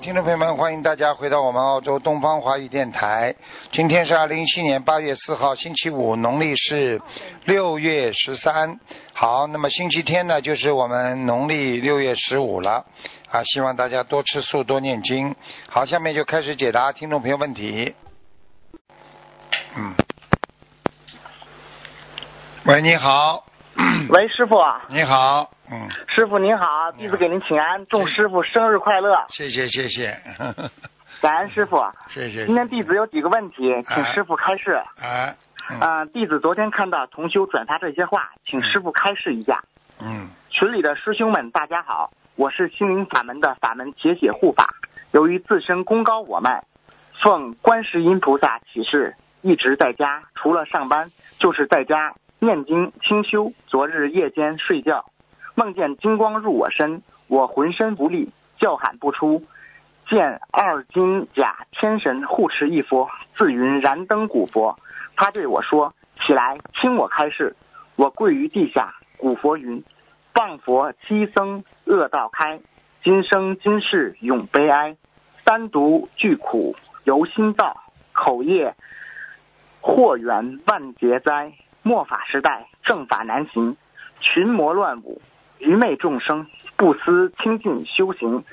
听众朋友们，欢迎大家回到我们澳洲东方华语电台。今天是二零一七年八月四号，星期五，农历是六月十三。好，那么星期天呢，就是我们农历六月十五了。啊，希望大家多吃素，多念经。好，下面就开始解答听众朋友问题。嗯。喂，你好。喂，师傅。你好。嗯。师傅您好，弟子给您请安，祝师傅生日快乐。谢谢谢谢。感恩师傅。谢谢。今天弟子有几个问题，请师傅开示。啊。嗯，弟子昨天看到同修转发这些话，请师傅开示一下。嗯。群里的师兄们，大家好。我是心灵法门的法门解解护法，由于自身功高我慢，奉观世音菩萨启示，一直在家，除了上班就是在家念经清修。昨日夜间睡觉，梦见金光入我身，我浑身无力，叫喊不出。见二金甲天神护持一佛，自云燃灯古佛。他对我说：“起来，听我开示。”我跪于地下，古佛云。谤佛七僧恶道开，今生今世永悲哀。三毒俱苦由心造，口业祸源万劫灾。末法时代正法难行，群魔乱舞，愚昧众生不思清净修行，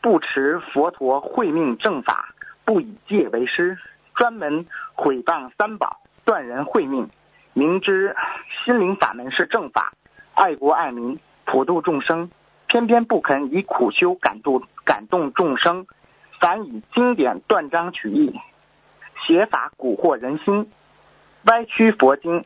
不持佛陀慧命正法，不以戒为师，专门毁谤三宝，断人慧命。明知心灵法门是正法。爱国爱民，普度众生，偏偏不肯以苦修感动感动众生，反以经典断章取义，邪法蛊惑人心，歪曲佛经。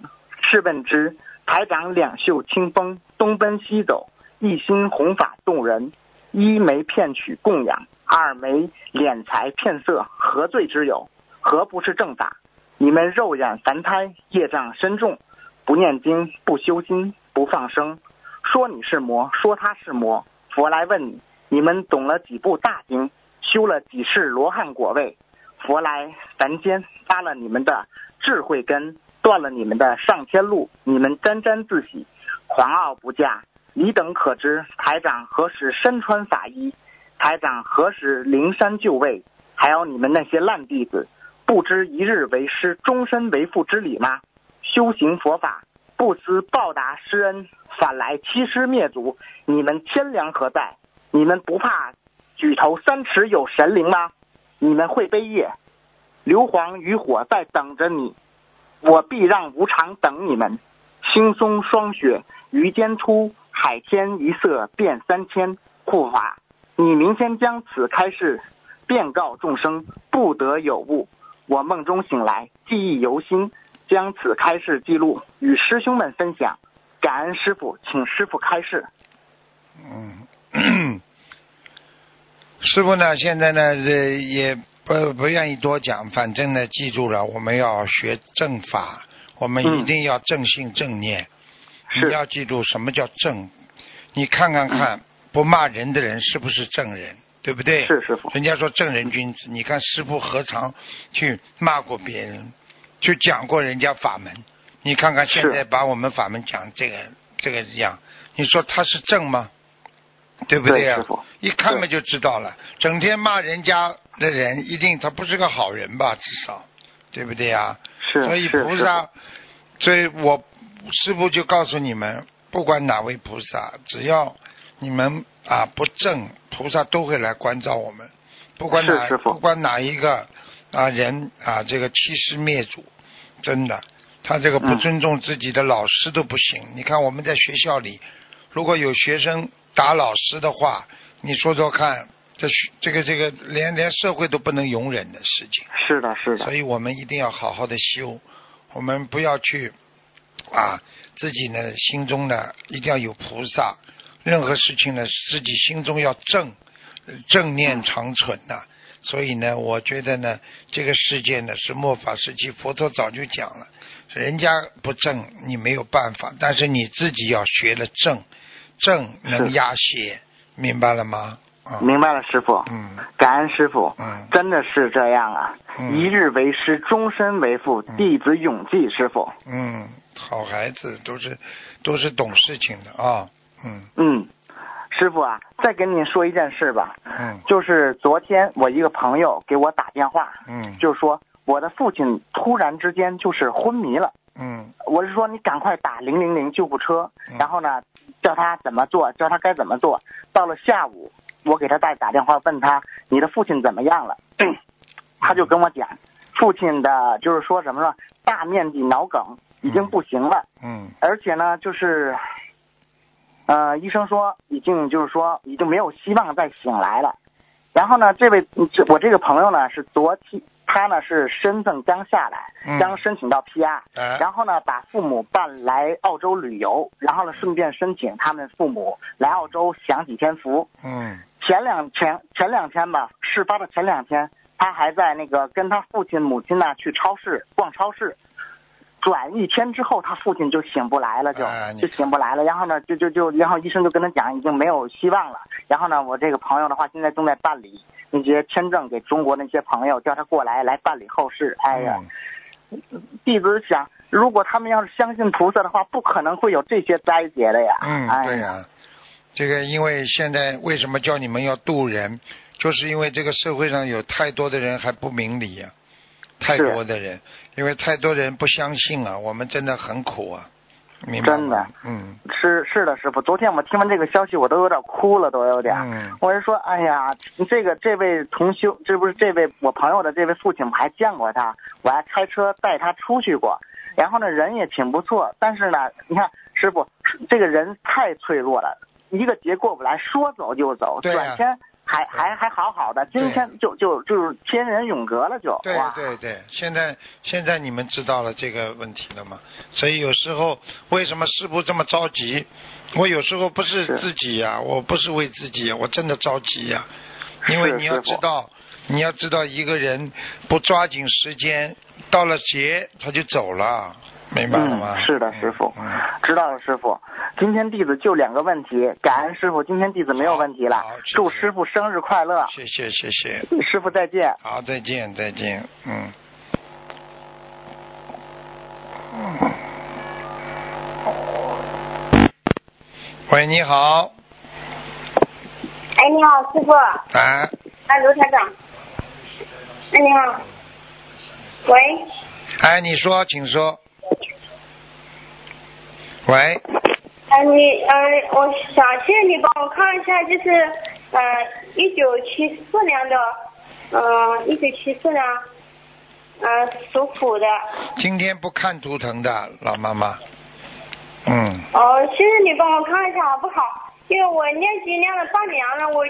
试问之，台长两袖清风，东奔西走，一心弘法动人，一没骗取供养，二没敛财骗色，何罪之有？何不是正法？你们肉眼凡胎，业障深重，不念经，不修心。不放生，说你是魔，说他是魔。佛来问你，你们懂了几部大经，修了几世罗汉果位？佛来凡间发了你们的智慧根，断了你们的上天路。你们沾沾自喜，狂傲不驾。你等可知台长何时身穿法衣？台长何时灵山就位？还有你们那些烂弟子，不知一日为师，终身为父之理吗？修行佛法。不思报答师恩，反来欺师灭祖，你们天良何在？你们不怕举头三尺有神灵吗？你们会背业，硫磺与火在等着你，我必让无常等你们。轻松霜雪于间出，海天一色变三千。护法，你明天将此开示，便告众生不得有误。我梦中醒来，记忆犹新。将此开示记录与师兄们分享，感恩师傅，请师傅开示。嗯，师傅呢，现在呢，这，也不不愿意多讲，反正呢，记住了，我们要学正法，我们一定要正信正念。你要记住什么叫正？你看看看，不骂人的人是不是正人？对不对？是师傅。人家说正人君子，你看师傅何尝去骂过别人？去讲过人家法门，你看看现在把我们法门讲这个这个样，你说他是正吗？对不对啊？一看嘛就知道了。整天骂人家的人，一定他不是个好人吧？至少，对不对呀？是所以菩萨，所以我师傅就告诉你们，不管哪位菩萨，只要你们啊不正，菩萨都会来关照我们。不管哪不管哪一个。啊，人啊，这个欺师灭祖，真的，他这个不尊重自己的老师都不行。你看我们在学校里，如果有学生打老师的话，你说说看，这这个这个连连社会都不能容忍的事情。是的，是的。所以我们一定要好好的修，我们不要去啊，自己呢心中呢一定要有菩萨，任何事情呢自己心中要正正念长存呐。所以呢，我觉得呢，这个世界呢是末法时期，佛陀早就讲了，人家不正你没有办法，但是你自己要学了正，正能压邪，明白了吗？明白了，师傅。嗯，感恩师傅。嗯，真的是这样啊！一日为师，终身为父，弟子永记师傅。嗯，好孩子，都是都是懂事情的啊。嗯嗯，师傅啊，再跟您说一件事吧。嗯，就是昨天我一个朋友给我打电话。嗯，就是说我的父亲突然之间就是昏迷了。嗯，我是说你赶快打零零零救护车，然后呢，叫他怎么做，教他该怎么做。到了下午。我给他再打电话问他你的父亲怎么样了，他就跟我讲，父亲的就是说什么呢？大面积脑梗已经不行了，嗯，而且呢就是，呃，医生说已经就是说已经没有希望再醒来了。然后呢，这位我这个朋友呢是昨天。他呢是身份刚下来，刚申请到 PR，然后呢把父母办来澳洲旅游，然后呢顺便申请他们父母来澳洲享几天福。嗯，前两前前两天吧，事发的前两天，他还在那个跟他父亲母亲呢去超市逛超市。转一天之后，他父亲就醒不来了，就就醒不来了。然后呢，就就就，然后医生就跟他讲，已经没有希望了。然后呢，我这个朋友的话，现在正在办理那些签证给中国那些朋友，叫他过来来办理后事。哎呀，弟子想，如果他们要是相信菩萨的话，不可能会有这些灾劫的呀。嗯，对呀，这个因为现在为什么叫你们要渡人，就是因为这个社会上有太多的人还不明理呀。太多的人，因为太多人不相信啊，我们真的很苦啊，明白吗？真的，嗯，是是的，师傅。昨天我听完这个消息，我都有点哭了，都有点。嗯。我是说，哎呀，这个这位同修，这不是这位我朋友的这位父亲，我还见过他，我还开车带他出去过。然后呢，人也挺不错，但是呢，你看师傅，这个人太脆弱了，一个节过不来，说走就走，转天。还还还好好的，今天就就就是天人永隔了，就对对对，现在现在你们知道了这个问题了吗？所以有时候为什么师傅这么着急？我有时候不是自己呀，我不是为自己，我真的着急呀。因为你要知道，你要知道一个人不抓紧时间，到了节他就走了。明白了吗？是的，师傅，知道了，师傅。今天弟子就两个问题，感恩师傅。今天弟子没有问题了，祝师傅生日快乐。谢谢谢谢，师傅再见。好，再见再见，嗯。喂，你好。哎，你好，师傅。哎。哎，刘台长。哎，你好。喂。哎，你说，请说。喂，呃，你呃，我想请你帮我看一下，就是呃，一九七四年的，呃，一九七四年，呃，属虎的。今天不看图腾的老妈妈。嗯。哦，谢谢你帮我看一下好不好？因为我念经念了半年了，我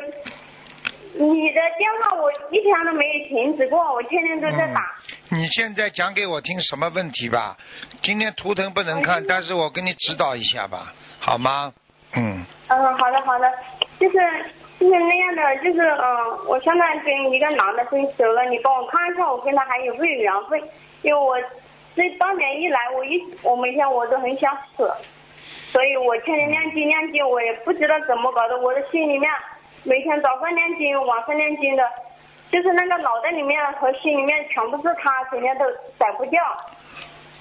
你的电话我一天都没有停止过，我天天都在打。你现在讲给我听什么问题吧？今天图腾不能看，但是我给你指导一下吧，好吗？嗯。嗯，好的好的，就是就是那样的，就是嗯，我现在跟一个男的分手了，你帮我看一下，我跟他还有没有缘分？因为我这半年一来，我一我每天我都很想死，所以我天天念经念经，我也不知道怎么搞的，我的心里面每天早上念经，晚上念经的。就是那个脑袋里面和心里面全部是他，整天都甩不掉。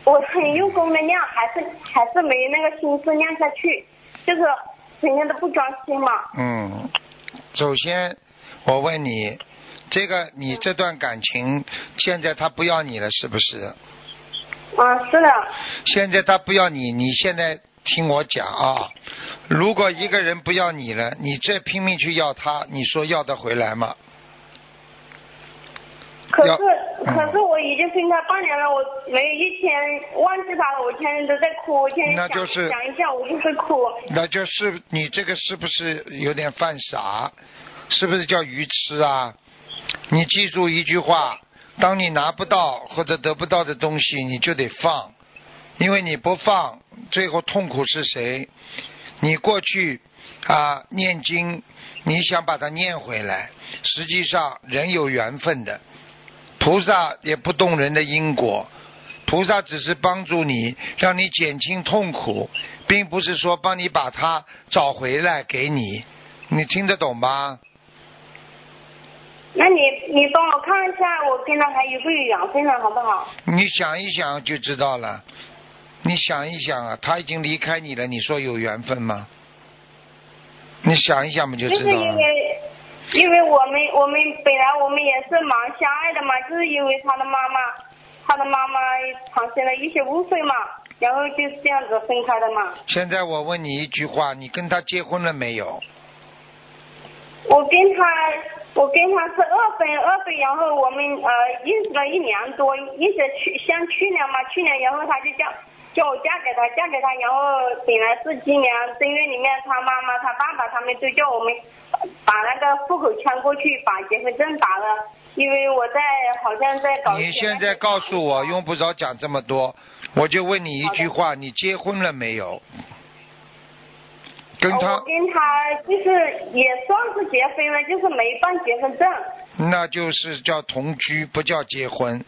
我很用功的念，还是还是没那个心思念下去，就是整天都不专心嘛。嗯，首先我问你，这个你这段感情现在他不要你了，是不是？啊，是的。现在他不要你，你现在听我讲啊，如果一个人不要你了，你再拼命去要他，你说要得回来吗？可是，可是我已经分开半年了，我没有一天忘记他了，我天天都在哭，我天天想想一下，我就会哭。那就是你这个是不是有点犯傻？是不是叫愚痴啊？你记住一句话：当你拿不到或者得不到的东西，你就得放，因为你不放，最后痛苦是谁？你过去啊念经，你想把它念回来，实际上人有缘分的，菩萨也不动人的因果，菩萨只是帮助你，让你减轻痛苦，并不是说帮你把它找回来给你，你听得懂吗？那你你帮我看一下，我跟他还有没有缘分了，好不好？你想一想就知道了。你想一想啊，他已经离开你了，你说有缘分吗？你想一想不就知道了。就是因为，因为我们我们本来我们也是蛮相爱的嘛，就是因为他的妈妈，他的妈妈产生了一些误会嘛，然后就是这样子分开的嘛。现在我问你一句话，你跟他结婚了没有？我跟他。我跟他是二分二分，然后我们呃认识了一年多，认识去像去年嘛，去年然后他就叫叫我嫁给他，嫁给他，然后本来是今年正月里面，他妈妈他爸爸他们都叫我们把那个户口迁过去，把结婚证打了，因为我在好像在搞。你现在告诉我，用不着讲这么多，我就问你一句话，你结婚了没有？跟他，我跟他就是也算是结婚了，就是没办结婚证。那就是叫同居，不叫结婚。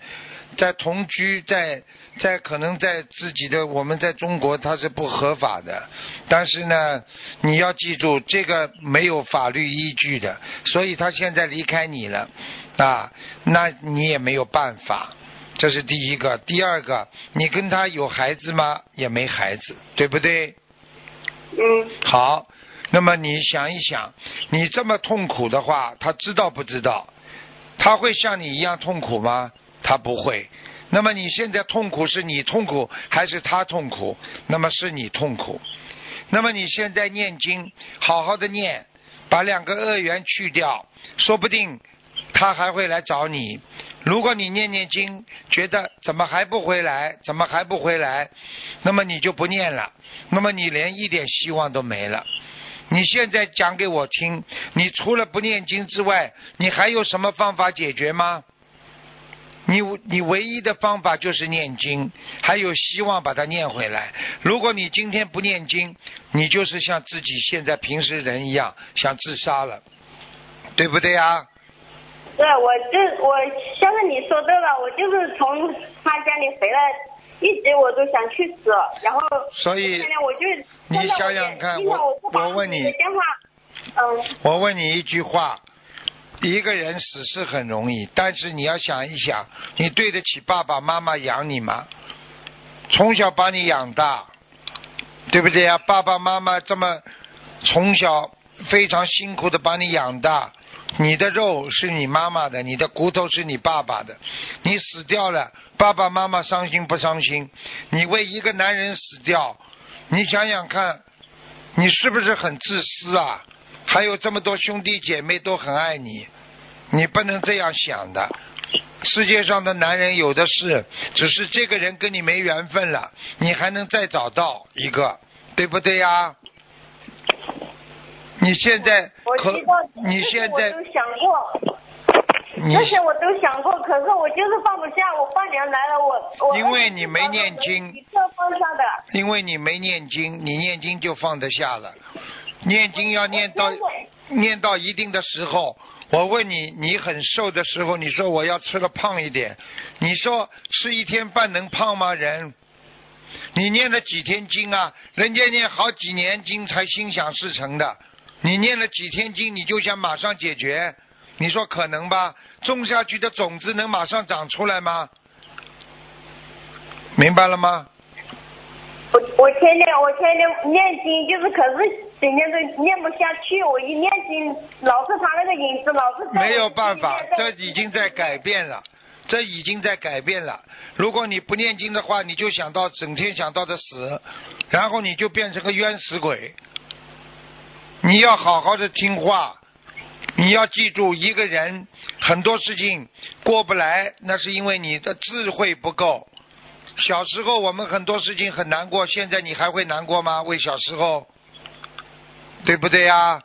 在同居，在在可能在自己的我们在中国它是不合法的，但是呢，你要记住这个没有法律依据的，所以他现在离开你了啊，那你也没有办法。这是第一个，第二个，你跟他有孩子吗？也没孩子，对不对？嗯，好，那么你想一想，你这么痛苦的话，他知道不知道？他会像你一样痛苦吗？他不会。那么你现在痛苦是你痛苦还是他痛苦？那么是你痛苦。那么你现在念经，好好的念，把两个恶缘去掉，说不定他还会来找你。如果你念念经，觉得怎么还不回来，怎么还不回来，那么你就不念了，那么你连一点希望都没了。你现在讲给我听，你除了不念经之外，你还有什么方法解决吗？你你唯一的方法就是念经，还有希望把它念回来。如果你今天不念经，你就是像自己现在平时人一样想自杀了，对不对啊？对，我就我现在你说对了，我就是从他家里回来，一直我都想去死，然后所以我就你想想看，我我问你，嗯，我问你一句话，一个人死是很容易，但是你要想一想，你对得起爸爸妈妈养你吗？从小把你养大，对不对呀？爸爸妈妈这么从小非常辛苦的把你养大。你的肉是你妈妈的，你的骨头是你爸爸的。你死掉了，爸爸妈妈伤心不伤心？你为一个男人死掉，你想想看，你是不是很自私啊？还有这么多兄弟姐妹都很爱你，你不能这样想的。世界上的男人有的是，只是这个人跟你没缘分了，你还能再找到一个，对不对呀？你现在可你现在都想过，这些我都想过，可是我就是放不下。我半年来了，我我因为你没念经，一个放下的。因为你没念经，你念经就放得下了。念经要念到念到一定的时候，我问你，你很瘦的时候，你说我要吃的胖一点，你说吃一天饭能胖吗？人？你念了几天经啊？人家念好几年经才心想事成的。你念了几天经，你就想马上解决？你说可能吧？种下去的种子能马上长出来吗？明白了吗？我我天天我天天念经，就是可是整天都念不下去。我一念经，老是他那个影子，老是没有办法，这已经在改变了，这已经在改变了。如果你不念经的话，你就想到整天想到的死，然后你就变成个冤死鬼。你要好好的听话，你要记住，一个人很多事情过不来，那是因为你的智慧不够。小时候我们很多事情很难过，现在你还会难过吗？为小时候，对不对呀？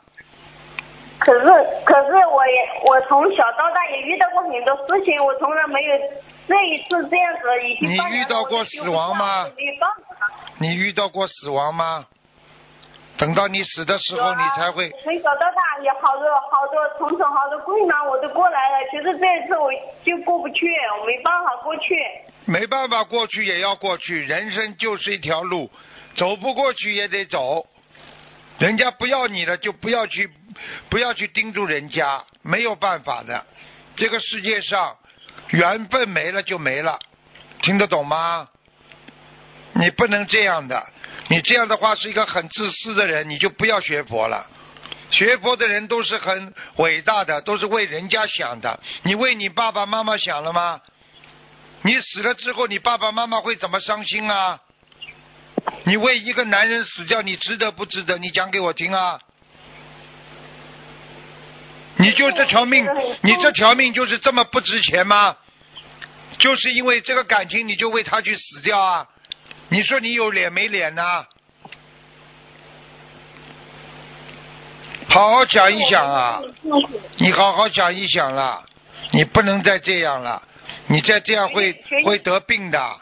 可是，可是我也我从小到大也遇到过很多事情，我从来没有这一次这样子已经。你遇到过死亡吗？你遇到过死亡吗？等到你死的时候，你才会。从小到大有好多好多重重好多困难我都过来了，其实这一次我就过不去，我没办法过去。没办法过去也要过去，人生就是一条路，走不过去也得走。人家不要你了，就不要去，不要去盯住人家，没有办法的。这个世界上，缘分没了就没了，听得懂吗？你不能这样的。你这样的话是一个很自私的人，你就不要学佛了。学佛的人都是很伟大的，都是为人家想的。你为你爸爸妈妈想了吗？你死了之后，你爸爸妈妈会怎么伤心啊？你为一个男人死掉，你值得不值得？你讲给我听啊！你就这条命，你这条命就是这么不值钱吗？就是因为这个感情，你就为他去死掉啊？你说你有脸没脸呢？好好想一想啊！你好好想一想了，你不能再这样了，你再这样会会得病的。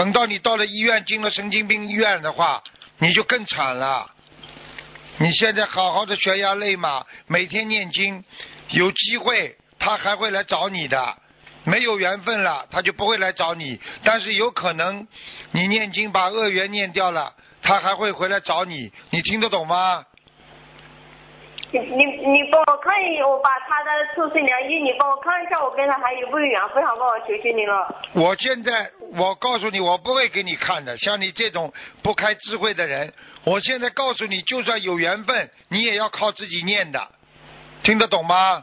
等到你到了医院进了神经病医院的话，你就更惨了。你现在好好的悬崖勒马，每天念经，有机会他还会来找你的。没有缘分了，他就不会来找你。但是有可能，你念经把恶缘念掉了，他还会回来找你。你听得懂吗？你你你帮我看一，我把他的出生年月，你帮我看一下，我跟他还有没有缘分？好不好？求求你了。我现在我告诉你，我不会给你看的。像你这种不开智慧的人，我现在告诉你，就算有缘分，你也要靠自己念的。听得懂吗？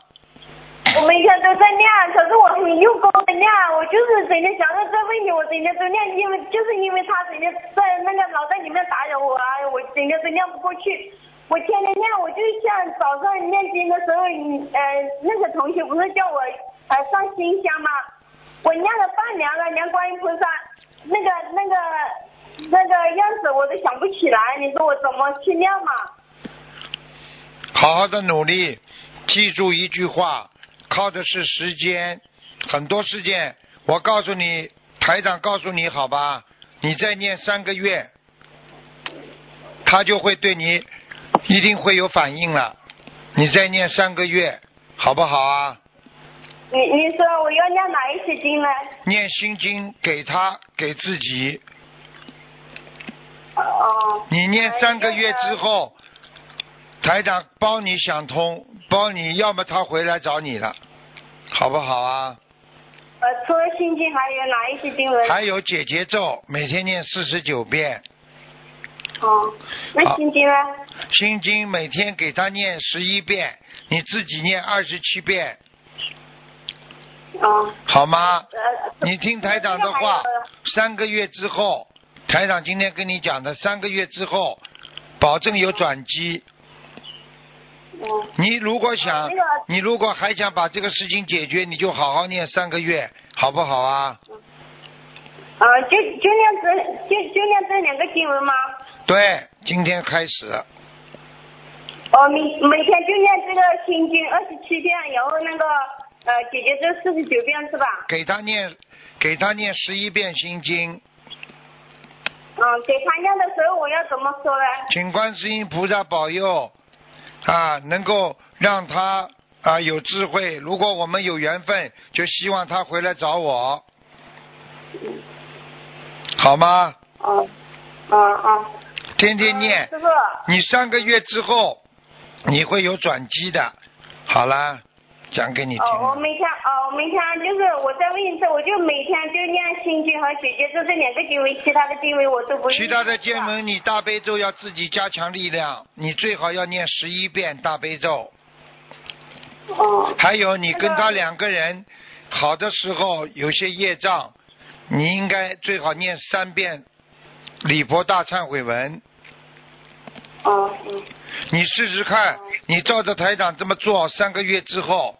我每天都在念，可是我很用功的念，我就是整天想着这问题，我整天都念，因为就是因为他整天在那个脑袋里面打扰我啊，我整天都念不过去。我天天念，我就像早上念经的时候，你呃，那个同学不是叫我呃上新香吗？我念了半年了，练观音菩萨，那个那个那个样子我都想不起来，你说我怎么去念嘛？好好的努力，记住一句话。靠的是时间，很多事件，我告诉你，台长告诉你好吧，你再念三个月，他就会对你一定会有反应了。你再念三个月，好不好啊？你你说我要念哪一些经呢？念心经给他给自己。哦。你念三个月之后，台长帮你想通。帮你要么他回来找你了，好不好啊？呃，除了心经还有哪一些经文？还有解结咒，每天念四十九遍。哦，那心经呢？心经每天给他念十一遍，你自己念二十七遍。哦。好吗？你听台长的话，三个月之后，台长今天跟你讲的，三个月之后，保证有转机。你如果想，你如果还想把这个事情解决，你就好好念三个月，好不好啊？啊，就就念这，就就念这两个经文吗？对，今天开始。哦，每每天就念这个心经二十七遍，然后那个呃，姐姐这四十九遍是吧？给他念，给他念十一遍心经。嗯，给他念的时候我要怎么说呢？请观世音菩萨保佑。啊，能够让他啊有智慧。如果我们有缘分，就希望他回来找我，好吗？嗯，嗯嗯。天天念。师傅。你三个月之后，你会有转机的。好啦，讲给你听。哦，我每天哦，我每天就是我再问一次，我就每天就念心经和姐姐咒这两个经文，其他的经文我都不。其他的经文你大悲咒要自己加强力量，你最好要念十一遍大悲咒。哦。还有你跟他两个人好的时候有些业障，你应该最好念三遍礼佛大忏悔文。哦嗯。你试试看，你照着台长这么做，三个月之后，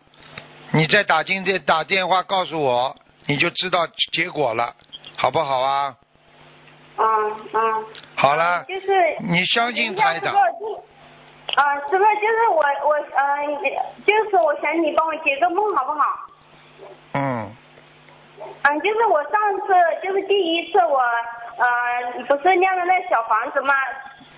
你再打进电打电话告诉我，你就知道结果了，好不好啊？嗯嗯。好了。就是。你相信台长。啊，师傅，就是我我嗯，就是我想你帮我解个梦，好不好？嗯。嗯，就是我上次就是第一次我呃不是念了那小房子嘛，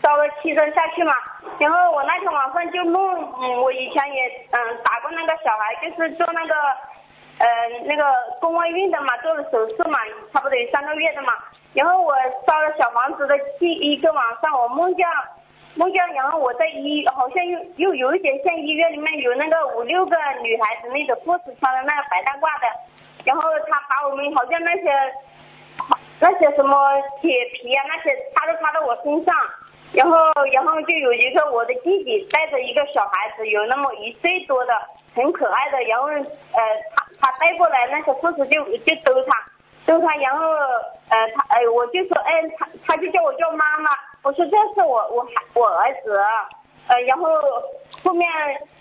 烧了七针下去嘛。然后我那天晚上就梦，嗯，我以前也嗯打过那个小孩，就是做那个呃那个宫外孕的嘛，做了手术嘛，差不多有三个月的嘛。然后我烧了小房子的第一个晚上，我梦见梦见，然后我在医，好像又又有一点像医院里面有那个五六个女孩子那种护士穿的那个白大褂的，然后他把我们好像那些那些什么铁皮啊那些插都插到我身上，然后然后就有一个我的弟弟带着一个小孩子，有那么一岁多的，很可爱的，然后呃他他带过来那些护士就就逗他。逗他，然后呃他哎我就说哎他他就叫我叫妈妈，我说这是我我孩我儿子，呃然后后面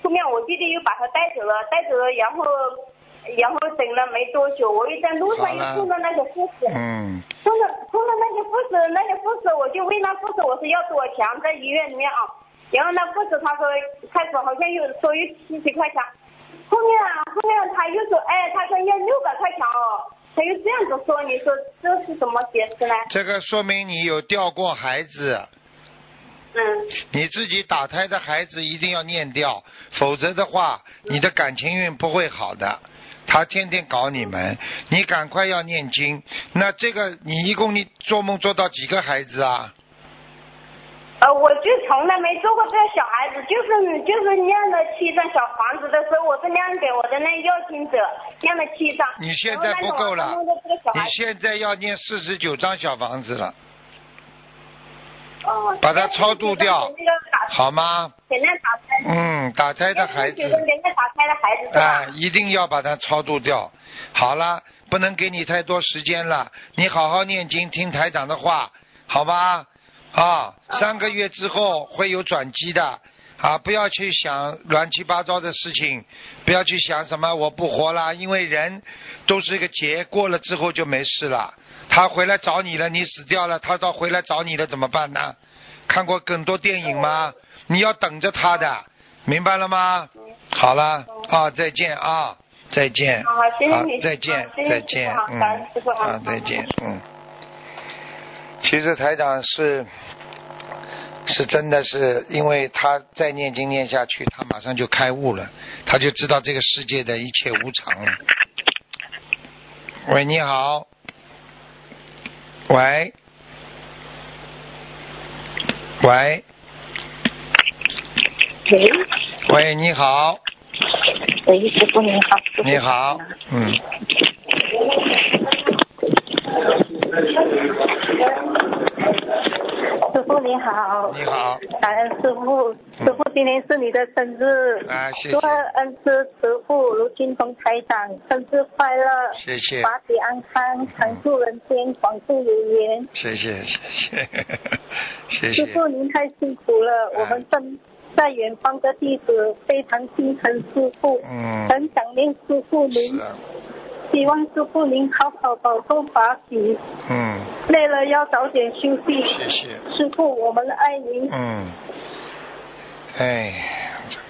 后面我弟弟又把他带走了带走了，然后然后等了没多久，我又在路上又碰到那个护士，嗯，碰到碰到那个护士那个护士我就问那护士我说要多少钱在医院里面啊，然后那护士他说开始好像又说有七十块钱，后面啊后面他又说哎他说要六百块钱哦。他又这样子说，你说这是怎么解释呢？这个说明你有掉过孩子。嗯。你自己打胎的孩子一定要念掉，否则的话，你的感情运不会好的。他天天搞你们，你赶快要念经。那这个你一共你做梦做到几个孩子啊？呃，我就从来没做过这个小孩子，就是就是念了七张小房子的时候，我是念给我的那要经者念了七张。你现在不够了，你现在要念四十九张小房子了。哦。把它超度掉，好吗？嗯，打胎的孩子。给那打胎的孩子啊，一定要把它超度掉。好了，不能给你太多时间了，你好好念经，听台长的话，好吧？啊，三个月之后会有转机的啊！不要去想乱七八糟的事情，不要去想什么我不活了，因为人都是一个劫，过了之后就没事了。他回来找你了，你死掉了，他到回来找你了怎么办呢？看过更多电影吗？你要等着他的，明白了吗？好了啊，再见啊，再见。好，谢谢你。再见，再见，嗯，啊，再见，嗯。其实台长是是真的是，因为他再念经念下去，他马上就开悟了，他就知道这个世界的一切无常了。喂，你好。喂。喂。喂。喂，你好。喂，师傅你好。你好，嗯。你好，你好，感恩师傅，师傅今天是你的生日，啊谢谢，祝恩师师傅卢金峰台长生日快乐，谢谢，法体安康，常住人间，广度有缘，谢谢谢谢，谢谢，师傅您太辛苦了，我们正在远方的弟子非常心疼师傅，嗯，很想念师傅您。希望师傅您好好保重法体。嗯。累了要早点休息。谢谢。师傅，我们爱您。嗯。哎，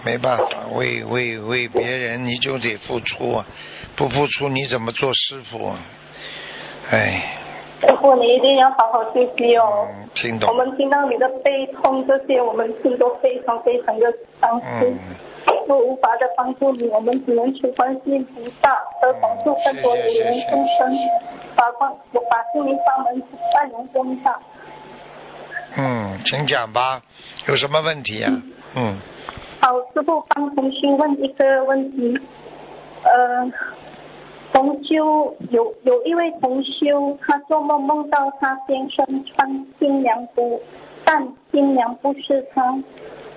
没办法，为为为别人你就得付出啊，不付出你怎么做师傅啊？哎。师傅，你一定要好好休息哦。嗯，听懂。我们听到你的悲痛这些，我们心都非常非常的伤心。嗯。都无法的帮助你，我们只能求观世音菩萨，和帮助更多的人众生，把光把心灵法门万人供上。嗯，请讲吧，有什么问题呀？嗯。好，师傅帮同学问一个问题，呃，同修有有一位同修，他做梦梦到他先生穿新娘服，但新娘不是他。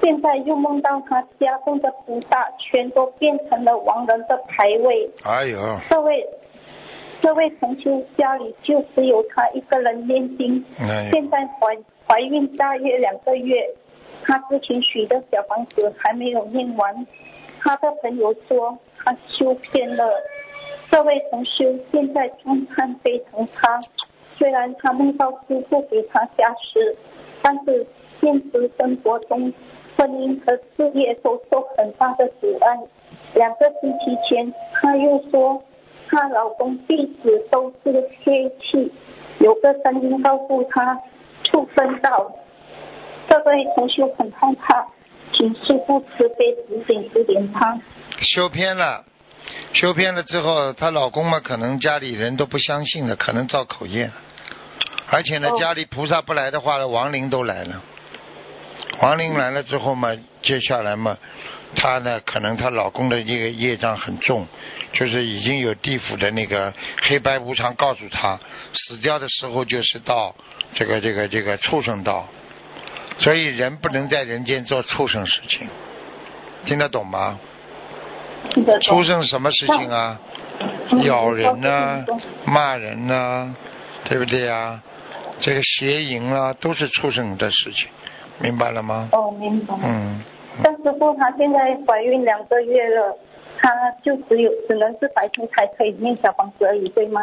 现在又梦到他家中的菩萨全都变成了亡人的牌位。哎呦！这位这位同修家里就只有他一个人念经。哎。现在怀怀孕大约两个月，他之前许的小房子还没有念完。他的朋友说他修偏了。这位同修现在状态非常差，虽然他梦到师傅给他加持，但是现实生活中。婚姻和事业都受很大的阻碍。两个星期前，她又说她老公一直都是黑气，有个声音告诉她触分到。这位同学很害怕，请师傅慈悲指点指点他。修偏了，修偏了之后，她老公嘛，可能家里人都不相信了，可能造口业。而且呢，家里菩萨不来的话，亡灵都来了。亡灵来了之后嘛，接下来嘛，她呢，可能她老公的这个业障很重，就是已经有地府的那个黑白无常告诉她，死掉的时候就是到这个这个这个畜生道，所以人不能在人间做畜生事情，听得懂吗？畜生什么事情啊？咬人呐、骂人呐、对不对呀？这个邪淫啦，都是畜生的事情，明白了吗？哦，明白。嗯，但师傅她现在怀孕两个月了，她就只有只能是白天才可以念小房子而已，对吗？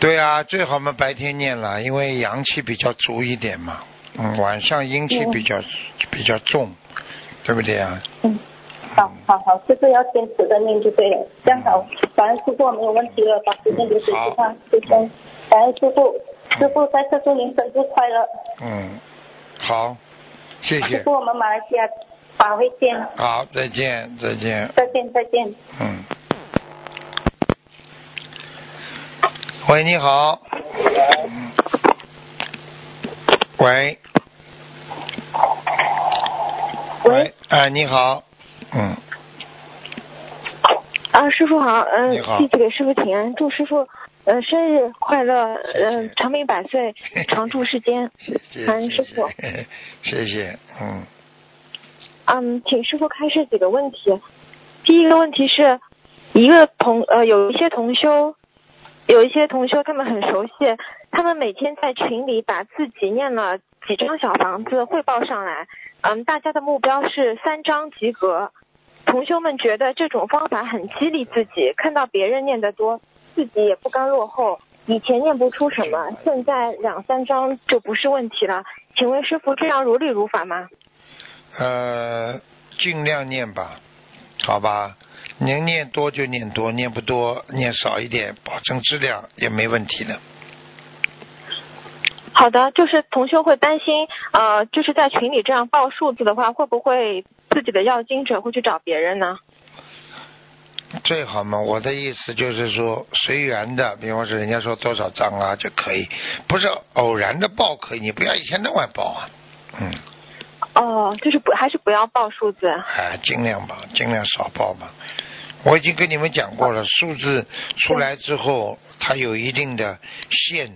对啊，最好嘛白天念了，因为阳气比较足一点嘛。嗯，晚上阴气比较、比较重，对不对啊？嗯，好好好，就是要坚持的念就对了。这样好，反正师傅没有问题了，把时间留给其他师兄。感恩师傅，师傅再次祝您生日快乐。嗯，好，谢谢师傅，。我们马来西亚法会见，好，再见，再见。再见再见。嗯。喂，你好。嗯喂。喂。哎，你好。嗯，啊，师傅好，嗯、你好弟子给师傅请安，祝师傅呃生日快乐，嗯、长命百岁，常驻世间。谢谢。感恩师傅。谢谢，嗯，嗯，请师傅开示几个问题。第一个问题是，一个同呃有一些同修，有一些同修他们很熟悉，他们每天在群里把自己念了几张小房子汇报上来，嗯，大家的目标是三张及格。同修们觉得这种方法很激励自己，看到别人念得多，自己也不甘落后。以前念不出什么，现在两三张就不是问题了。请问师傅，这样如理如法吗？呃，尽量念吧，好吧，能念多就念多，念不多念少一点，保证质量也没问题的。好的，就是同学会担心，呃，就是在群里这样报数字的话，会不会自己的要经者会去找别人呢？最好嘛，我的意思就是说随缘的，比方说人家说多少张啊就可以，不是偶然的报可以，你不要一天到晚报啊，嗯，哦，就是不还是不要报数字。哎，尽量吧，尽量少报吧。我已经跟你们讲过了，数字出来之后，它有一定的限，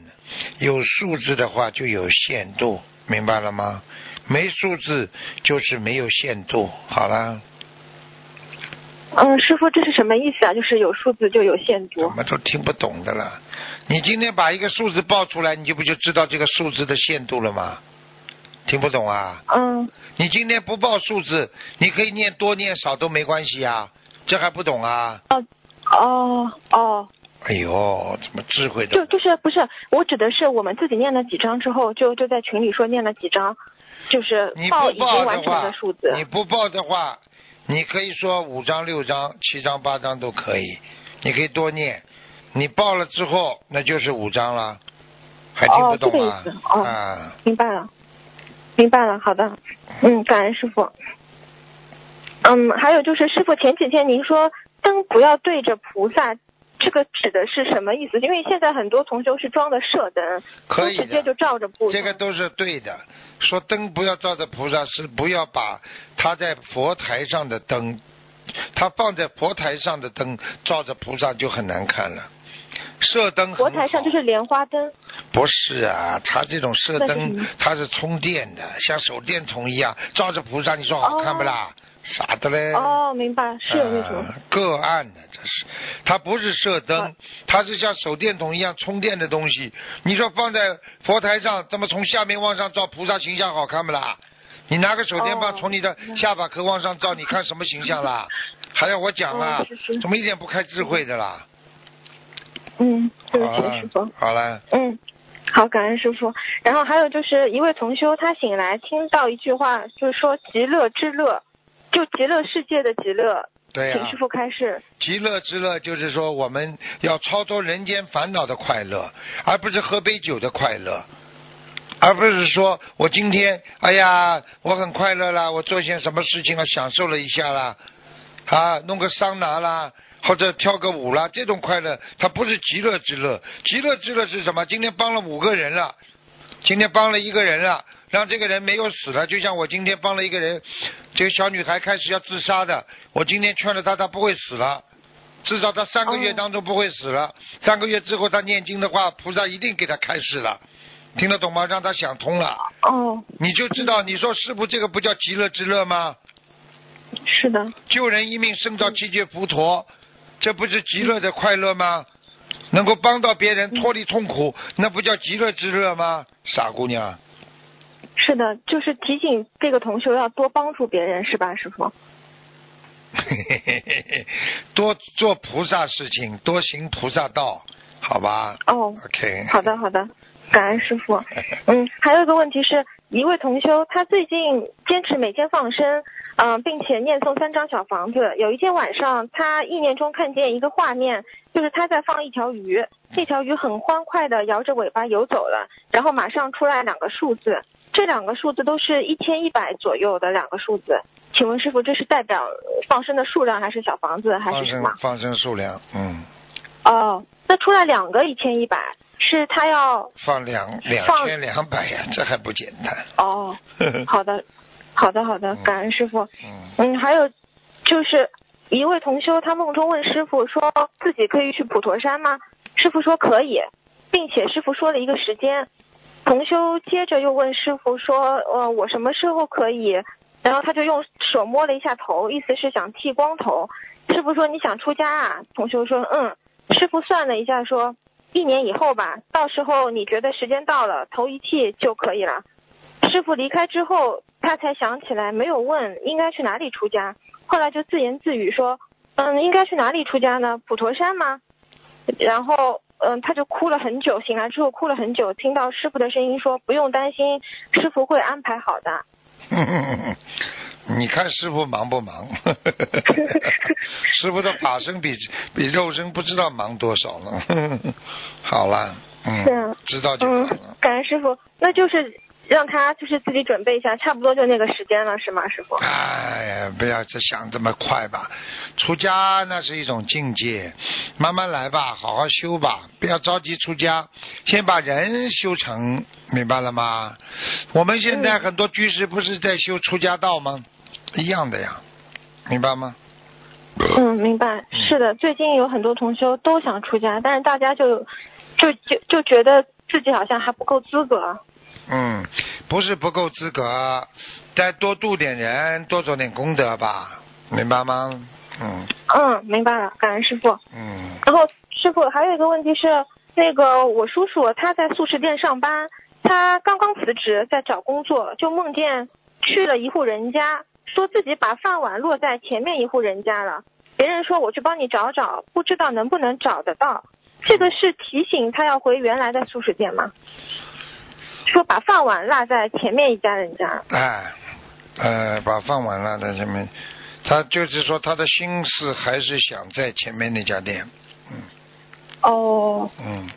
有数字的话就有限度，明白了吗？没数字就是没有限度，好了，嗯，师傅，这是什么意思啊？就是有数字就有限度我度。们都听不懂的了。你今天把一个数字报出来，你就不就知道这个数字的限度了吗？听不懂啊？嗯，你今天不报数字，你可以念多念少都没关系啊，这还不懂啊？哦哦哦，哎呦，怎么智慧的？就就是不是，我指的是我们自己念了几张之后，就就在群里说念了几张，就是你报已经完成的数字。，你不报的话，你可以说五张、六张、七张、八张都可以，你可以多念。你报了之后，那就是五张了，还听不懂啊？哦这个哦啊，明白了，明白了，好的，嗯，感恩师傅。嗯，还有就是师傅前几天您说灯不要对着菩萨，这个指的是什么意思？因为现在很多同修是装的射灯，可以都直接就，照着菩萨。这个都是对的。说灯不要照着菩萨，是不要把他在佛台上的灯，他放在佛台上的灯照着菩萨就很难看了。射灯佛台上就是莲花灯。不是啊，它这种射灯它是充电的，像手电筒一样照着菩萨，你说好看不啦？傻的嘞！哦，明白，是有那种。啊个案的，这是它不是射灯啊，它是像手电筒一样充电的东西。你说放在佛台上，怎么从下面往上照菩萨形象好看不啦？你拿个手电棒哦从你的下巴壳往上照，你看什么形象啦？还要我讲啊？怎么一点不开智慧的啦？嗯，对不起，师傅。好了，嗯，好，感恩师傅。然后还有就是一位同修，他醒来听到一句话，就是说“极乐之乐”，就极乐世界的极乐，对呀、请师傅开示。极乐之乐就是说，我们要超脱人间烦恼的快乐，而不是喝杯酒的快乐。而不是说我今天哎呀我很快乐啦，我做些什么事情啊，享受了一下啦，啊，弄个桑拿啦，或者跳个舞啦，这种快乐它不是极乐之乐。极乐之乐是什么？今天帮了五个人了，今天帮了一个人了，让这个人没有死了，就像我今天帮了一个人，这个小女孩开始要自杀的，我今天劝了她，她不会死了。至少她三个月当中不会死了，三个月之后她念经的话，菩萨一定给她开示了，听得懂吗？让她想通了。哦。你就知道，你说师傅这个不叫极乐之乐吗？是的。救人一命胜造七级浮屠，这不是极乐的快乐吗？能够帮到别人脱离痛苦，那不叫极乐之乐吗？傻姑娘。是的，就是提醒这个同修要多帮助别人，是吧，师傅？嘿嘿嘿嘿嘿，多做菩萨事情，多行菩萨道，好吧？哦，OK。好的，好的，感恩师傅。嗯，还有一个问题是，一位同修他最近坚持每天放生，嗯，并且念诵三张小房子。有一天晚上，他意念中看见一个画面，就是他在放一条鱼，这条鱼很欢快的摇着尾巴游走了，然后马上出来两个数字，这两个数字都是一千一百左右的两个数字。请问师傅，这是代表放生的数量，还是小房子，还是什么？放生数量，嗯。哦，那出来两个一千一百，是他要放两两千两百呀？这还不简单？哦，好的，好的，好的，感恩师傅。嗯。嗯，还有就是一位同修，他梦中问师傅，说自己可以去普陀山吗？师傅说可以，并且师傅说了一个时间。同修接着又问师傅说，呃，我什么时候可以？然后他就用手摸了一下头，意思是想剃光头。师傅说你想出家啊？同修说嗯。师傅算了一下说，一年以后吧，到时候你觉得时间到了，头一剃就可以了。师傅离开之后，他才想起来没有问应该去哪里出家，后来就自言自语说，嗯，应该去哪里出家呢？普陀山吗？然后嗯，他就哭了很久，醒来之后哭了很久，听到师傅的声音说不用担心，师傅会安排好的。你看师傅忙不忙？师傅的法身比比肉身不知道忙多少了。好了，嗯，知道就好了。感恩师傅，那就是让他就是自己准备一下，差不多就那个时间了，是吗，师傅？哎呀，不要再想这么快吧。出家那是一种境界，慢慢来吧，好好修吧，不要着急出家，先把人修成，明白了吗？我们现在很多居士不是在修出家道吗？一样的呀，明白吗？嗯，明白。是的，最近有很多同修都想出家，但是大家就就就就觉得自己好像还不够资格。嗯，不是不够资格，再多度点人，多做点功德吧，明白吗？嗯。嗯，明白了，感恩师傅。嗯。然后师傅还有一个问题是，那个我叔叔他在素食店上班，他刚刚辞职在找工作，就梦见去了一户人家，说自己把饭碗落在前面一户人家了，别人说我去帮你找找，不知道能不能找得到。这个是提醒他要回原来的素食店吗？说把饭碗落在前面一家人家。哎，呃，把饭碗落在前面，他就是说他的心思还是想在前面那家店，嗯。哦。嗯。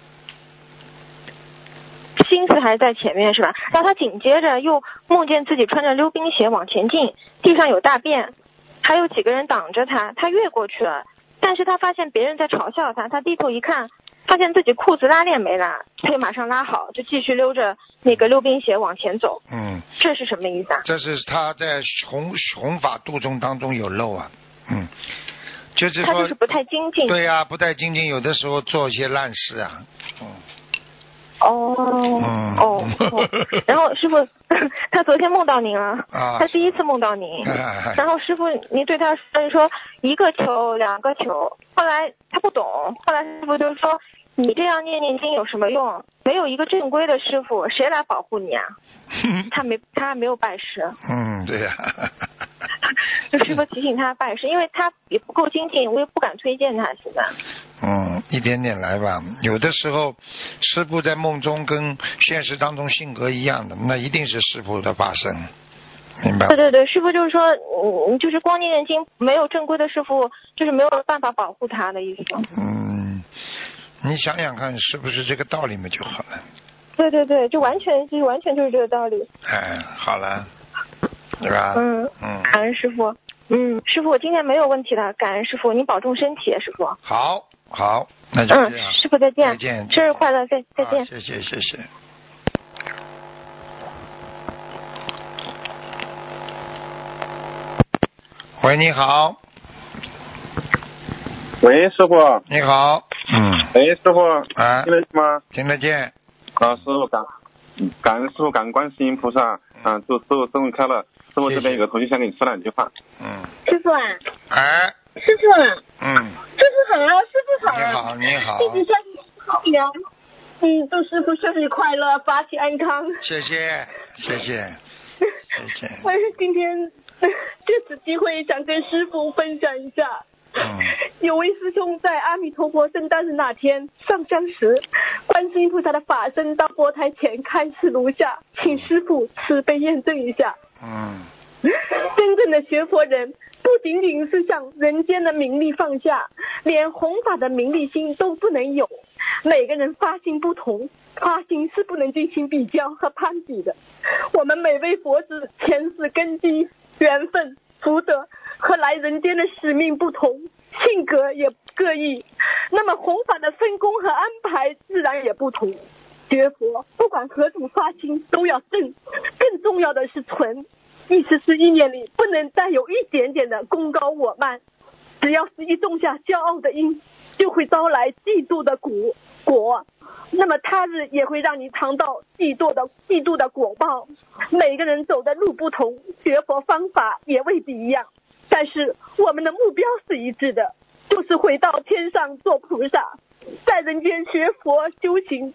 心思还是在前面是吧？然后他紧接着又梦见自己穿着溜冰鞋往前进，地上有大便，还有几个人挡着他，他越过去了，但是他发现别人在嘲笑他，他低头一看。发现自己裤子拉链没拉，他就马上拉好，就继续溜着那个溜冰鞋往前走。嗯，这是什么意思啊？这是他在弘弘法度众当中有漏啊。嗯，就是他就是不太精进。对呀，不太精进，有的时候做一些烂事啊。嗯。哦。嗯。哦。然后师傅，他昨天梦到您了。啊。他第一次梦到您。然后师傅，您对他说说一个球，两个球。后来他不懂，后来师傅就说。你这样念念经有什么用？没有一个正规的师傅，谁来保护你啊？他没，他还没有拜师。嗯，对呀。就师傅提醒他拜师，因为他也不够精进，我也不敢推荐他现在。嗯，一点点来吧。有的时候，师傅在梦中跟现实当中性格一样的，那一定是师傅的发生，明白？对对对，师傅就是说，嗯，就是光念念经，没有正规的师傅，就是没有办法保护他的意思。嗯。你想想看，是不是这个道理嘛就好了？对对对，就完全就完全就是这个道理。哎，好了，对吧？嗯嗯，感恩师傅。嗯，师傅，我今天没有问题了，感恩师傅，您保重身体，师傅。好，好，那就嗯这样。，师傅再见。再见生日快乐，再再见好。谢谢谢谢。喂，你好，喂，师傅。你好，嗯，喂，师傅。啊听得见吗？听得见，啊，师傅感，感恩师傅，感恩观世音菩萨。啊，祝师傅生日快乐。师傅这边有个同学想跟你说两句话。嗯，师傅啊，哎，师傅啊，嗯，师傅好，师傅好。你好，你好，弟子向你好。嗯，祝师傅生日快乐，法体安康。谢谢，谢谢，谢谢，我是今天借此机会想跟师傅分享一下。嗯有位师兄在阿弥陀佛圣诞日那天上香时，观世音菩萨的法身到佛台前开示如下，请师傅慈悲验证一下。嗯 真正的学佛人，不仅仅是向人间的名利放下，连弘法的名利心都不能有。每个人发心不同，发心是不能进行比较和攀比的。我们每位佛子前世根基、缘分、福德和来人间的使命不同，性格也各异，那么弘法的分工和安排自然也不同。学佛不管何种发心都要正，更重要的是纯。意思是意念里不能带有一点点的功高我慢，只要是一种下骄傲的因，就会招来嫉妒的果果。那么他日也会让你尝到嫉妒的嫉妒的果报。每个人走的路不同，学佛方法也未必一样，但是我们的目标是一致的，就是回到天上做菩萨，在人间学佛修行。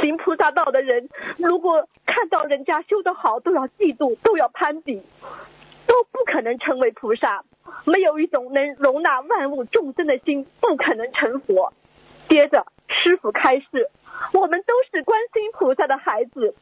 行菩萨道的人，如果看到人家修得好，都要嫉妒，都要攀比，都不可能成为菩萨。没有一种能容纳万物众生的心，不可能成佛。接着，师傅开示，我们都是观心菩萨的孩子，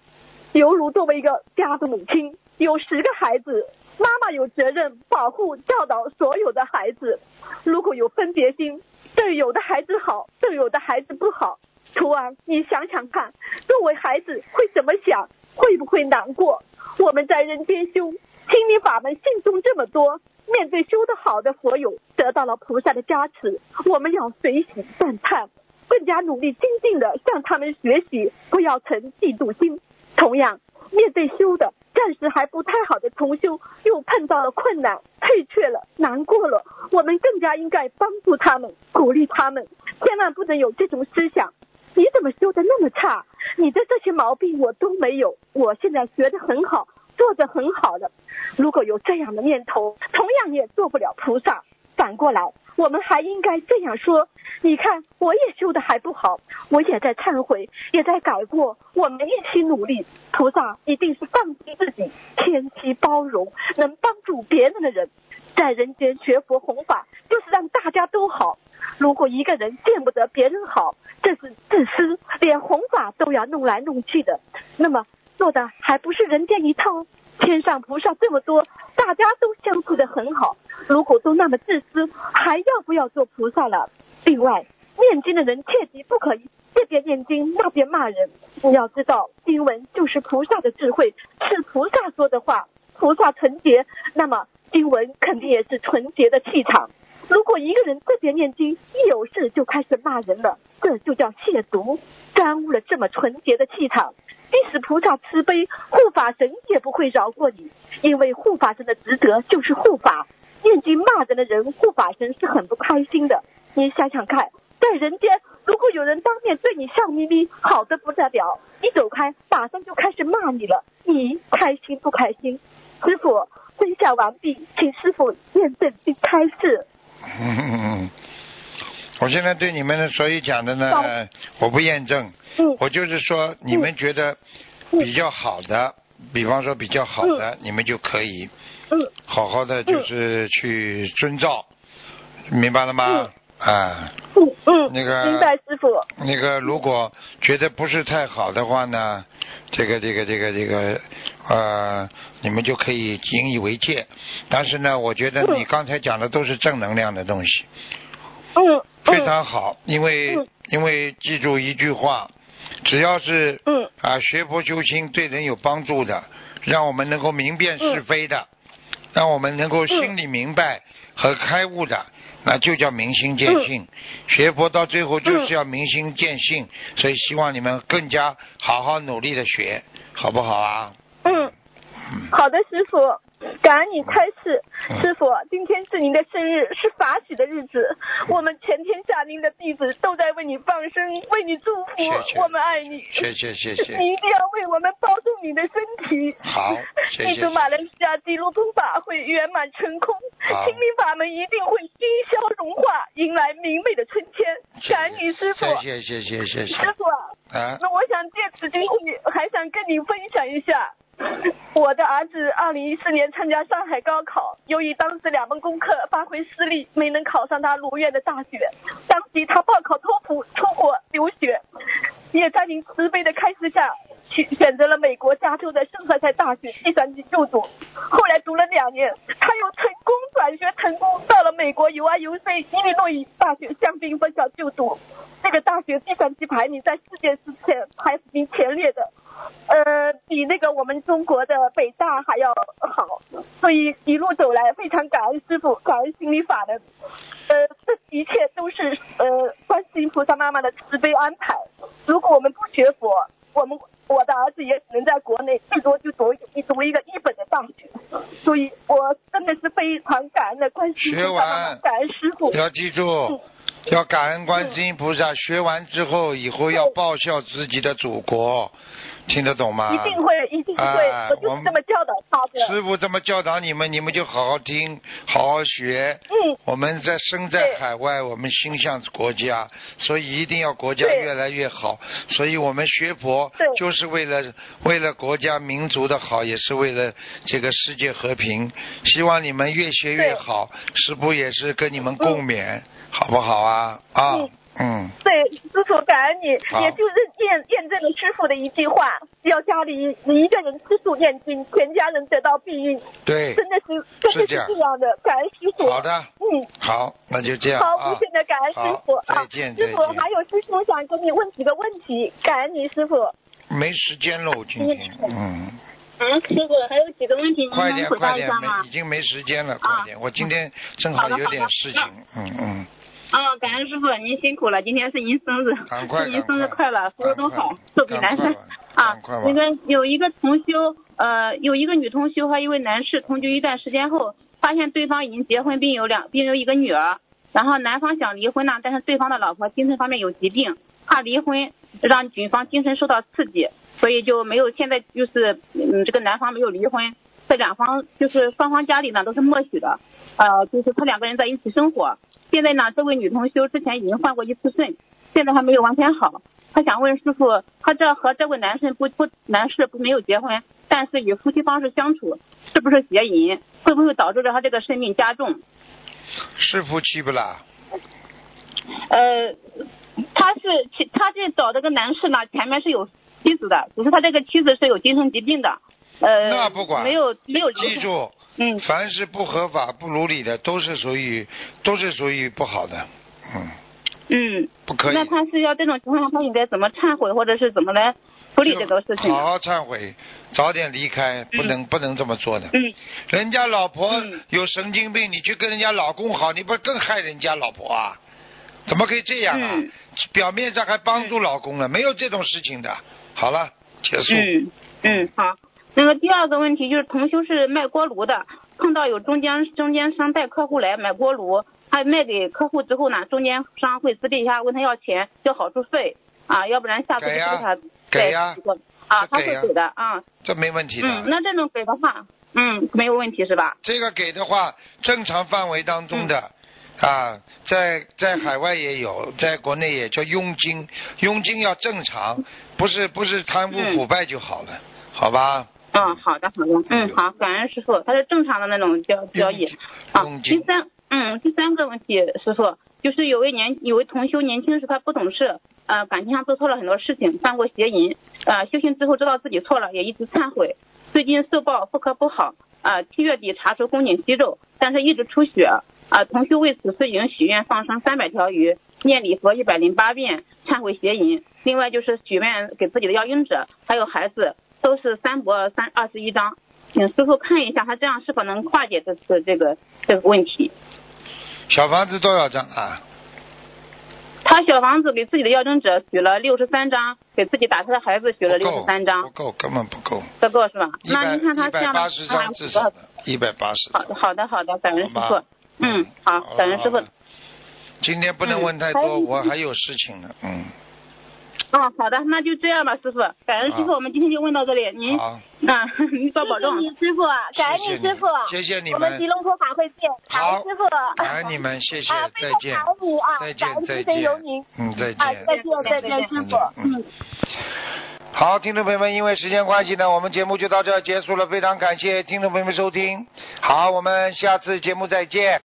犹如作为一个家的母亲，有十个孩子，妈妈有责任保护教导所有的孩子。如果有分别心，对有的孩子好，对有的孩子不好，徒儿，你想想看，作为孩子会怎么想？会不会难过？我们在人间修心灵法门，信众这么多，面对修得好的佛友，得到了菩萨的加持，我们要随喜赞叹，更加努力精进的向他们学习，不要成嫉妒心。同样，面对修的暂时还不太好的同修，又碰到了困难，退却了，难过了，我们更加应该帮助他们，鼓励他们，千万不能有这种思想。你怎么修的那么差？你的这些毛病我都没有，我现在学的很好，做的很好了。如果有这样的念头，同样也做不了菩萨。反过来，我们还应该这样说：你看，我也修的还不好，我也在忏悔，也在改过，我们一起努力。菩萨一定是放低自己，谦虚包容，能帮助别人的人。在人间学佛弘法，就是让大家都好。如果一个人见不得别人好，这是自私，连弘法都要弄来弄去的，那么做的还不是人间一套？天上菩萨这么多，大家都相处的很好，如果都那么自私，还要不要做菩萨了？另外，念经的人切记不可以这边念经那边骂人。你要知道，经文就是菩萨的智慧，是菩萨说的话。菩萨纯洁，那么经文肯定也是纯洁的气场。如果一个人特别念经，一有事就开始骂人了，这就叫亵渎，耽误了这么纯洁的气场。即使菩萨慈悲，护法神也不会饶过你，因为护法神的职责就是护法。念经骂人的人，护法神是很不开心的。你想想看，在人间，如果有人当面对你笑眯眯，好的不得了，一走开，马上就开始骂你了，你开心不开心？师傅分享完毕，请师傅验证并开示。嗯，我现在对你们的所以讲的呢，我不验证，嗯。我就是说你们觉得比较好的，比方说比较好的，你们就可以嗯。好好的就是去遵照，明白了吗？啊，嗯嗯，那个明白师傅。那个如果觉得不是太好的话呢，这个这个这个这个呃，你们就可以引以为戒。但是呢，我觉得你刚才讲的都是正能量的东西，嗯，非常好，因为嗯。因为记住一句话，只要是嗯。啊学佛修心对人有帮助的，让我们能够明辨是非的，让我们能够心里明白和开悟的，那就叫明心见性。学佛到最后就是要明心见性，所以希望你们更加好好努力的学，好不好啊？嗯，好的，师傅，感恩你开示。师傅，今天是您的生日，是法喜的日子，我们全天下您的弟子都在为你放生，为你祝福，谢谢我们爱你。谢谢谢谢。你一定要为我们保重你的身体。好，谢谢马来西亚基督宗法会圆满成功，好心灵法门一定会冰消融化，迎来明媚的春天。感恩你师傅。谢谢谢谢谢谢。师傅啊，啊，那我想借此机会，还想跟你分享一下，我的儿子二零一四年参加上海高考，由于当时两门功课发挥失利，没能考上他如愿的大学。当即他报考托福出国留学，也在您慈悲的开示下，去选择了美国加州的圣何塞大学计算机就读。后来读了两年，他又成功转学成功，到了美国 U I U C 伊利诺伊大学香槟分校就读。这个大学计算机排名在世界之前排名前列的，呃，比那个我们中国的北大还要好。所以一路走来，非常感恩师傅，感恩心理法的。呃，这一切都是呃观世音菩萨妈妈的慈悲安排。如果我们不学佛，我们我的儿子也只能在国内最多就读一读一个一本的大学。所以我真的是非常感恩的观世音学菩萨妈妈，完感恩师傅。要记住，要感恩观世音菩萨。学完之后，以后要报效自己的祖国，听得懂吗？一定会，一定会，哎我就是这么教导他的。师傅这么教导你们，你们就好好听，好好学。嗯。我们在身在海外，我们心向国家，所以一定要国家越来越好。所以我们学佛就是为了为了国家民族的好，也是为了这个世界和平。希望你们越学越好，师傅也是跟你们共勉，好不好啊？啊，嗯嗯，对，师傅感恩你，也就是验验证了师傅的一句话：只要家里你一个人吃素念经，全家人得到庇佑。对，真的是，真的是是这样这样的，感恩师傅。好的，嗯。好，那就这样好，啊无。限的感恩师傅再见师傅还有师傅想跟你问几个问题，感恩你师傅。没时间了，我今天，嗯。嗯，师傅还有几个问题，您快点，能回快点，答一下吗没，已？经没时间了，快点！我今天正好有点事情，嗯嗯，啊，感恩师傅，您辛苦了，今天是您生日，祝您生日快快乐，福如东海，寿比南山啊！那个有一个同修，呃，有一个女同修和一位男士同居一段时间后，发现对方已经结婚并有两并有一个女儿，然后男方想离婚呢，但是对方的老婆精神方面有疾病，怕离婚让女方精神受到刺激，所以就没有现在就是嗯这个男方没有离婚，这两方就是双方家里呢都是默许的，呃，就是他两个人在一起生活。现在呢，这位女同修之前已经换过一次肾，现在还没有完全好。她想问师傅，她这和这位男生不不男士不没有结婚，但是与夫妻方式相处，是不是邪淫？会不会导致着他这个肾病加重？是夫妻不啦？呃，他是他这找这个男士呢，前面是有妻子的，只是他这个妻子是有精神疾病的，呃，那不管没有没有记住，嗯，凡是不合法、不如理的，都是属于都是属于不好的，嗯，嗯，不可以。那他是要这种情况下，他应该怎么忏悔，或者是怎么来处理这个事情？好好忏悔，早点离开，不能、不能这么做的。嗯，人家老婆有神经病，你去跟人家老公好，你不更害人家老婆啊？怎么可以这样啊？嗯表面上还帮助老公了，没有这种事情的。好了，结束。嗯嗯，好。那个第二个问题就是同修是卖锅炉的，碰到有中间中间商带客户来买锅炉，他卖给客户之后呢，中间商会私底下问他要钱，交好处费啊，要不然下次就给他给呀再啊，他会给的啊。这没问题的。嗯，那这种给的话，嗯，没有问题是吧？这个给的话，正常范围当中的。嗯啊，在在海外也有，在国内也叫佣金，佣金要正常，不是不是贪污嗯腐败就好了，好吧？嗯，好的好的，嗯好，感恩师傅，他是正常的那种交交易啊。第三，嗯，第三个问题，师傅就是有位年有位同修年轻时他不懂事，呃，感情上做错了很多事情，犯过邪淫，呃，修行之后知道自己错了，也一直忏悔。最近受报妇科不好，呃，七月底查出宫颈息肉，但是一直出血。啊，同修为此事已经许愿放生三百条鱼，念礼佛一百零八遍，忏悔邪淫，另外就是许愿给自己的要经者还有孩子都是三博三二十一张，请师傅看一下他这样是否能化解这次这个这个问题。小房子多少张啊？他小房子给自己的要征者许了六十三张，给自己打胎的孩子许了六十三张，不够，根本不够。不够是吧？那您看他这样的，一百八十张至少，一百八十。好的，好的，好的，感恩师傅。嗯，好，感恩师傅。今天不能问太多，我还有事情呢。嗯。哦，好的，那就这样吧，师傅。感恩师傅，我们今天就问到这里。您，那您多保重。谢谢师傅，感恩你师傅。谢谢你们。我们吉隆坡法会见。好，师傅。感恩你们，谢谢，再见。感恩你啊，再见，再见。嗯，再见。啊，再见，再见，师傅。嗯。好，听众朋友们，因为时间关系呢，我们节目就到这结束了。非常感谢听众朋友们收听。好，我们下次节目再见。